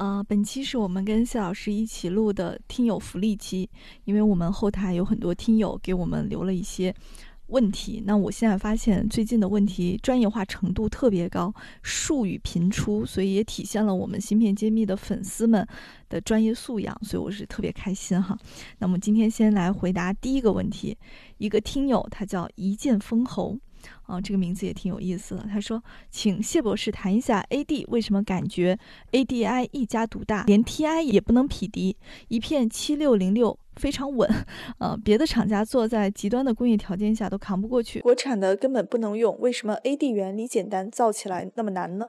呃，本期是我们跟谢老师一起录的听友福利期，因为我们后台有很多听友给我们留了一些问题。那我现在发现最近的问题专业化程度特别高，术语频出，所以也体现了我们芯片揭秘的粉丝们的专业素养，所以我是特别开心哈。那么今天先来回答第一个问题，一个听友他叫一剑封喉。啊，这个名字也挺有意思的。他说：“请谢博士谈一下 AD 为什么感觉 ADI 一家独大，连 TI 也不能匹敌，一片七六零六非常稳，呃，别的厂家做在极端的工业条件下都扛不过去，国产的根本不能用。为什么 AD 原理简单，造起来那么难呢？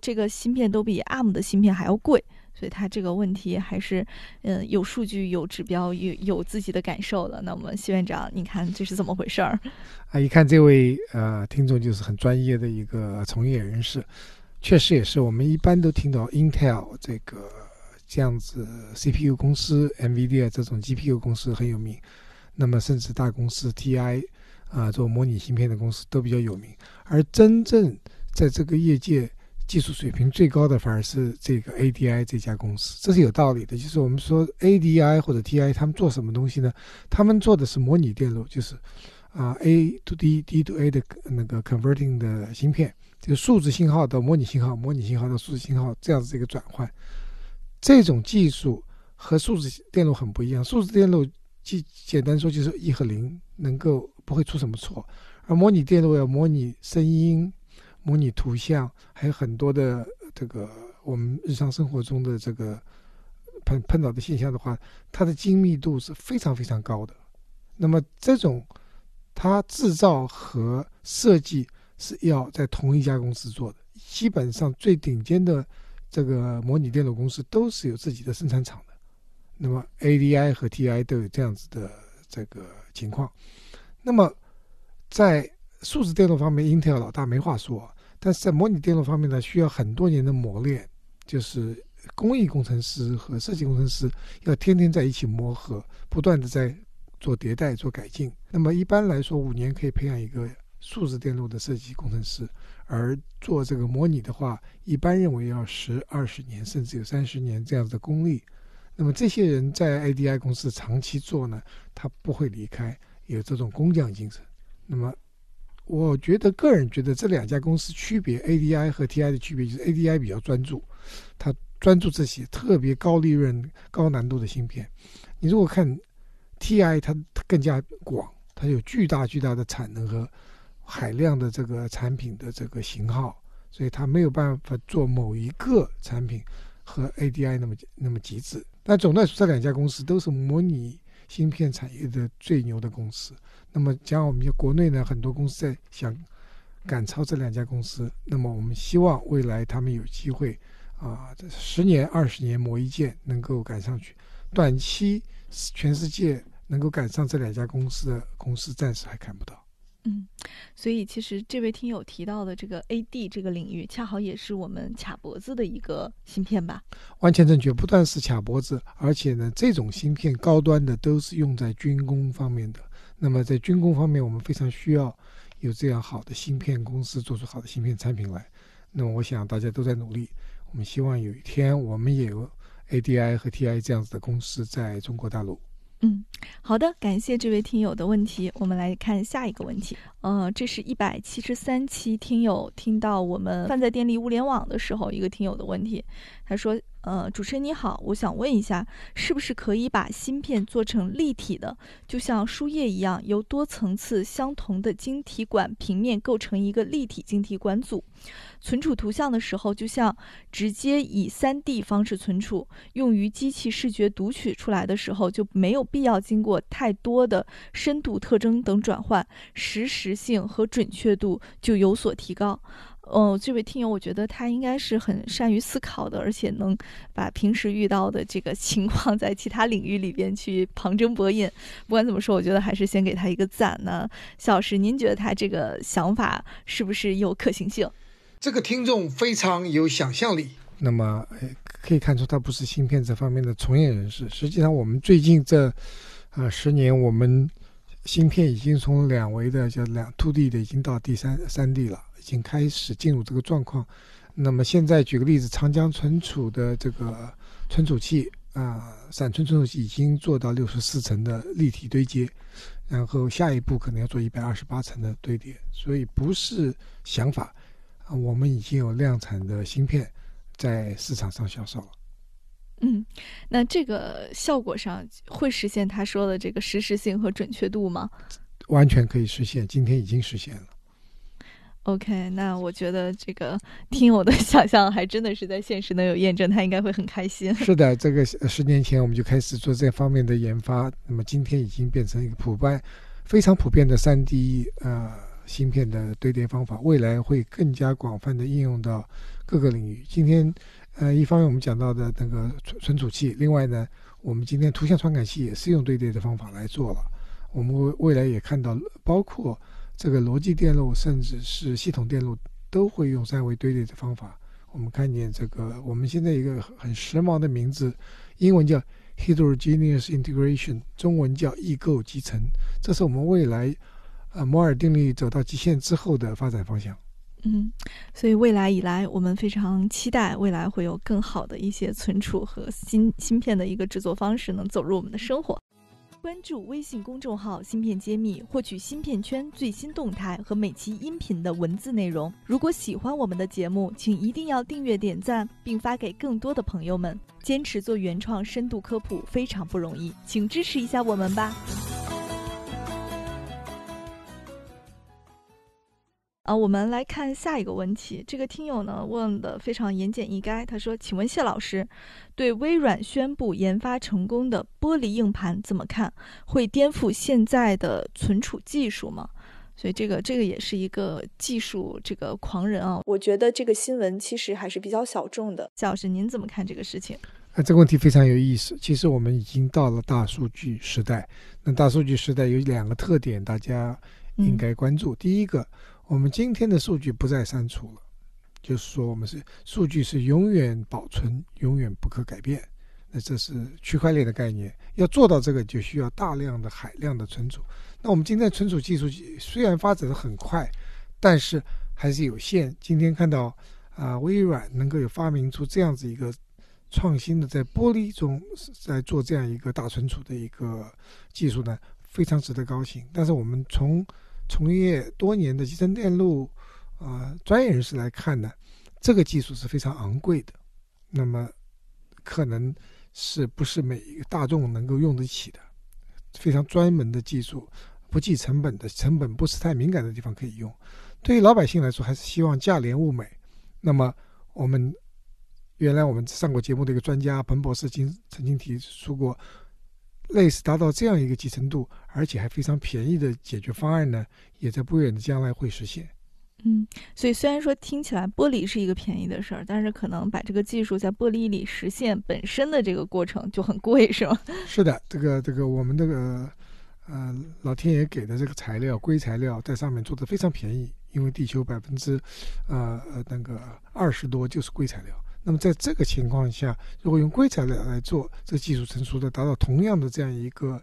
这个芯片都比 ARM 的芯片还要贵。”所以他这个问题还是，嗯，有数据、有指标、有有自己的感受的。那我们谢院长，你看这是怎么回事儿？啊，一看这位呃听众就是很专业的一个从业人士，确实也是我们一般都听到 Intel 这个这样子 CPU 公司，NVIDIA 这种 GPU 公司很有名。那么甚至大公司 TI 啊做模拟芯片的公司都比较有名。而真正在这个业界，技术水平最高的反而是这个 ADI 这家公司，这是有道理的。就是我们说 ADI 或者 TI 他们做什么东西呢？他们做的是模拟电路，就是啊 A to D D to A 的那个 converting 的芯片，这个数字信号到模拟信号，模拟信号到数字信号这样子一个转换。这种技术和数字电路很不一样。数字电路简简单说就是一和零，能够不会出什么错，而模拟电路要模拟声音。模拟图像还有很多的这个我们日常生活中的这个碰碰到的现象的话，它的精密度是非常非常高的。那么这种它制造和设计是要在同一家公司做的，基本上最顶尖的这个模拟电路公司都是有自己的生产厂的。那么 ADI 和 TI 都有这样子的这个情况。那么在数字电路方面，Intel 老大没话说，但是在模拟电路方面呢，需要很多年的磨练，就是工艺工程师和设计工程师要天天在一起磨合，不断的在做迭代、做改进。那么一般来说，五年可以培养一个数字电路的设计工程师，而做这个模拟的话，一般认为要十二十年，甚至有三十年这样子的功力。那么这些人在 ADI 公司长期做呢，他不会离开，有这种工匠精神。那么。我觉得个人觉得这两家公司区别，ADI 和 TI 的区别就是 ADI 比较专注，它专注这些特别高利润、高难度的芯片。你如果看 TI，它更加广，它有巨大巨大的产能和海量的这个产品的这个型号，所以它没有办法做某一个产品和 ADI 那么那么极致。但总的来说，这两家公司都是模拟芯片产业的最牛的公司。那么将，我们国内呢，很多公司在想赶超这两家公司。那么我们希望未来他们有机会啊，这十年、二十年磨一剑，能够赶上去。短期全世界能够赶上这两家公司的公司，暂时还看不到。嗯，所以其实这位听友提到的这个 AD 这个领域，恰好也是我们卡脖子的一个芯片吧？完全正确，不但是卡脖子，而且呢，这种芯片高端的都是用在军工方面的。那么在军工方面，我们非常需要有这样好的芯片公司做出好的芯片产品来。那么我想大家都在努力，我们希望有一天我们也有 ADI 和 TI 这样子的公司在中国大陆。嗯，好的，感谢这位听友的问题。我们来看下一个问题。呃，这是一百七十三期听友听到我们放在电力物联网的时候，一个听友的问题，他说。呃，主持人你好，我想问一下，是不是可以把芯片做成立体的，就像书页一样，由多层次相同的晶体管平面构成一个立体晶体管组？存储图像的时候，就像直接以 3D 方式存储，用于机器视觉读取出来的时候，就没有必要经过太多的深度特征等转换，实时性和准确度就有所提高。哦，这位听友，我觉得他应该是很善于思考的，而且能把平时遇到的这个情况在其他领域里边去旁征博引。不管怎么说，我觉得还是先给他一个赞呢。肖老师，您觉得他这个想法是不是有可行性？这个听众非常有想象力。那么，可以看出他不是芯片这方面的从业人士。实际上，我们最近这呃十年，我们芯片已经从两维的叫两 two D 的，已经到第三三 D 了。已经开始进入这个状况，那么现在举个例子，长江存储的这个存储器啊，闪存存储器已经做到六十四层的立体堆接，然后下一步可能要做一百二十八层的堆叠，所以不是想法啊，我们已经有量产的芯片在市场上销售了。嗯，那这个效果上会实现他说的这个实时性和准确度吗？完全可以实现，今天已经实现了。OK，那我觉得这个听我的想象还真的是在现实能有验证，他应该会很开心。是的，这个十年前我们就开始做这方面的研发，那么今天已经变成一个普遍、非常普遍的三 D 呃芯片的堆叠方法，未来会更加广泛的应用到各个领域。今天呃，一方面我们讲到的那个存存储器，另外呢，我们今天图像传感器也是用堆叠的方法来做了。我们未未来也看到包括。这个逻辑电路，甚至是系统电路，都会用三维堆叠的方法。我们看见这个，我们现在一个很时髦的名字，英文叫 heterogeneous integration，中文叫异构集成。这是我们未来，呃，摩尔定律走到极限之后的发展方向。嗯，所以未来以来，我们非常期待未来会有更好的一些存储和芯芯片的一个制作方式能走入我们的生活。关注微信公众号“芯片揭秘”，获取芯片圈最新动态和每期音频的文字内容。如果喜欢我们的节目，请一定要订阅、点赞，并发给更多的朋友们。坚持做原创深度科普非常不容易，请支持一下我们吧。啊，我们来看下一个问题。这个听友呢问的非常言简意赅，他说：“请问谢老师，对微软宣布研发成功的玻璃硬盘怎么看？会颠覆现在的存储技术吗？”所以这个这个也是一个技术这个狂人啊。我觉得这个新闻其实还是比较小众的。谢老师，您怎么看这个事情？啊，这个问题非常有意思。其实我们已经到了大数据时代。那大数据时代有两个特点，大家应该关注。第一个。我们今天的数据不再删除了，就是说我们是数据是永远保存、永远不可改变。那这是区块链的概念，要做到这个就需要大量的海量的存储。那我们今天存储技术虽然发展的很快，但是还是有限。今天看到啊，微软能够有发明出这样子一个创新的，在玻璃中在做这样一个大存储的一个技术呢，非常值得高兴。但是我们从从业多年的集成电路，啊，专业人士来看呢，这个技术是非常昂贵的，那么可能是不是每一个大众能够用得起的，非常专门的技术，不计成本的，成本不是太敏感的地方可以用。对于老百姓来说，还是希望价廉物美。那么我们原来我们上过节目的一个专家彭博士经曾经提出过。类似达到这样一个集成度，而且还非常便宜的解决方案呢，也在不远的将来会实现。嗯，所以虽然说听起来玻璃是一个便宜的事儿，但是可能把这个技术在玻璃里实现本身的这个过程就很贵，是吗？是的，这个这个我们这个呃老天爷给的这个材料硅材料在上面做的非常便宜，因为地球百分之呃呃那个二十多就是硅材料。那么在这个情况下，如果用硅材料来做，这技术成熟的达到同样的这样一个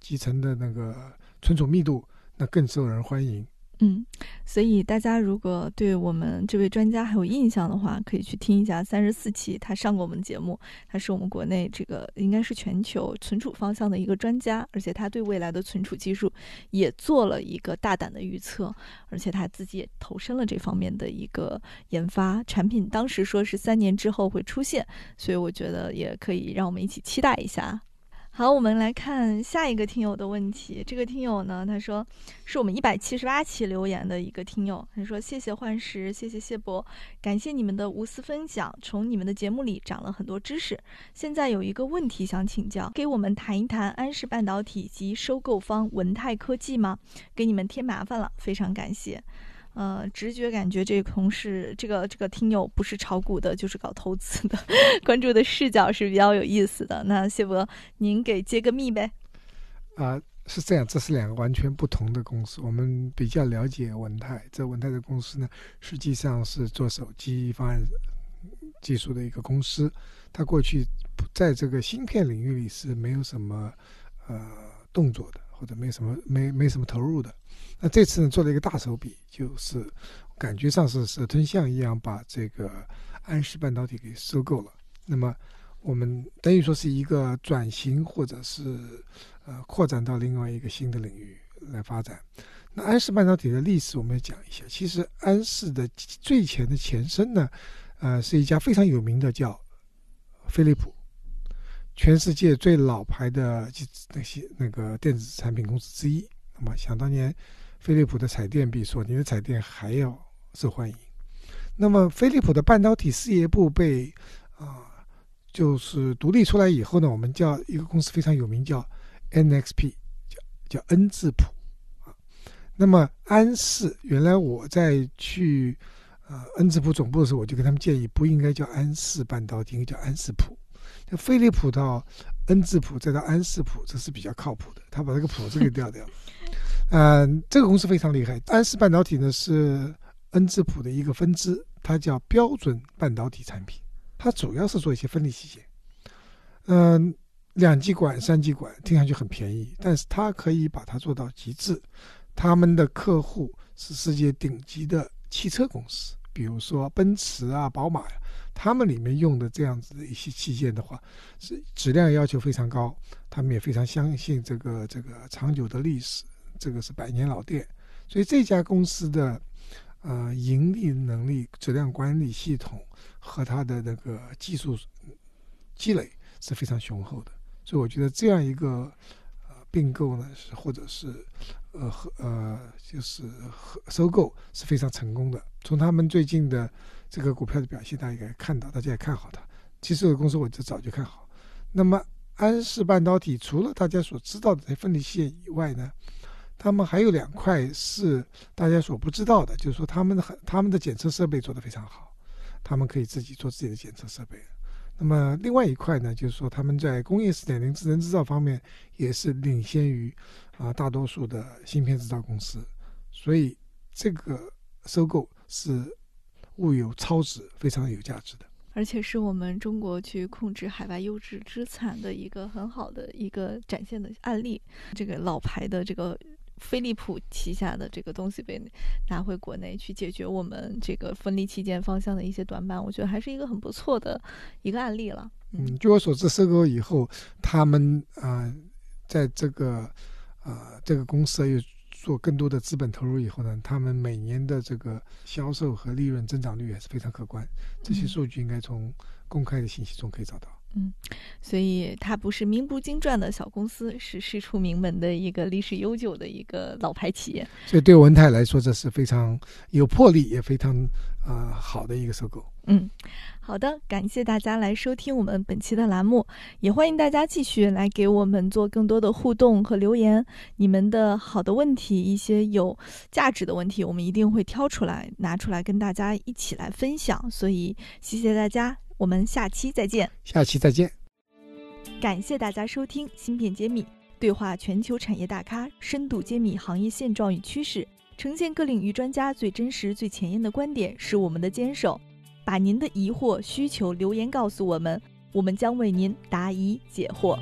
集成的那个存储密度，那更受人欢迎。嗯，所以大家如果对我们这位专家还有印象的话，可以去听一下三十四期，他上过我们节目。他是我们国内这个应该是全球存储方向的一个专家，而且他对未来的存储技术也做了一个大胆的预测，而且他自己也投身了这方面的一个研发产品。当时说是三年之后会出现，所以我觉得也可以让我们一起期待一下。好，我们来看下一个听友的问题。这个听友呢，他说是我们一百七十八期留言的一个听友。他说：“谢谢幻石，谢谢谢博，感谢你们的无私分享，从你们的节目里长了很多知识。现在有一个问题想请教，给我们谈一谈安氏半导体及收购方文泰科技吗？给你们添麻烦了，非常感谢。”呃，直觉感觉这个同事，这个这个听友不是炒股的，就是搞投资的，关注的视角是比较有意思的。那谢博，您给揭个秘呗？啊，是这样，这是两个完全不同的公司。我们比较了解文泰，这文泰的公司呢，实际上是做手机方案技术的一个公司。它过去在这个芯片领域里是没有什么呃动作的，或者没什么没没什么投入的。那这次呢，做了一个大手笔，就是感觉上是蛇吞象一样，把这个安氏半导体给收购了。那么我们等于说是一个转型，或者是呃扩展到另外一个新的领域来发展。那安氏半导体的历史我们要讲一下。其实安氏的最前的前身呢，呃，是一家非常有名的叫飞利浦，全世界最老牌的那些那个电子产品公司之一。那么想当年。飞利浦的彩电比索尼的彩电还要受欢迎。那么，飞利浦的半导体事业部被啊，就是独立出来以后呢，我们叫一个公司非常有名，叫 NXP，叫叫 N 字谱啊。那么安氏，原来我在去呃恩智浦总部的时候，我就跟他们建议，不应该叫安氏半导体，应该叫安氏谱。那飞利浦到恩智浦，再到安氏谱，这是比较靠谱的。他把这个谱字给调掉了。嗯，这个公司非常厉害。安氏半导体呢是恩智浦的一个分支，它叫标准半导体产品。它主要是做一些分离器件。嗯，两极管、三极管听上去很便宜，但是它可以把它做到极致。他们的客户是世界顶级的汽车公司，比如说奔驰啊、宝马呀，他们里面用的这样子的一些器件的话，是质量要求非常高。他们也非常相信这个这个长久的历史。这个是百年老店，所以这家公司的呃盈利能力、质量管理系统和它的那个技术积累是非常雄厚的。所以我觉得这样一个呃并购呢，是或者是呃和呃就是和收购是非常成功的。从他们最近的这个股票的表现，大家也看到，大家也看好它。其实这个公司我就早就看好。那么安氏半导体除了大家所知道的这些分离线以外呢？他们还有两块是大家所不知道的，就是说他们的很他们的检测设备做得非常好，他们可以自己做自己的检测设备。那么另外一块呢，就是说他们在工业四点零智能制造方面也是领先于啊大多数的芯片制造公司，所以这个收购是物有超值，非常有价值的，而且是我们中国去控制海外优质资产的一个很好的一个展现的案例。这个老牌的这个。飞利浦旗下的这个东西被拿回国内去解决我们这个分离器件方向的一些短板，我觉得还是一个很不错的一个案例了。嗯，据我所知，收购以后，他们啊，在这个啊这个公司又做更多的资本投入以后呢，他们每年的这个销售和利润增长率也是非常可观。这些数据应该从公开的信息中可以找到。嗯，所以它不是名不经传的小公司，是师出名门的一个历史悠久的一个老牌企业。所以对文泰来说，这是非常有魄力，也非常啊好的一个收购。嗯，好的，感谢大家来收听我们本期的栏目，也欢迎大家继续来给我们做更多的互动和留言。你们的好的问题，一些有价值的问题，我们一定会挑出来拿出来跟大家一起来分享。所以谢谢大家。我们下期再见，下期再见。感谢大家收听《芯片揭秘》，对话全球产业大咖，深度揭秘行业现状与趋势，呈现各领域专家最真实、最前沿的观点，是我们的坚守。把您的疑惑、需求留言告诉我们，我们将为您答疑解惑。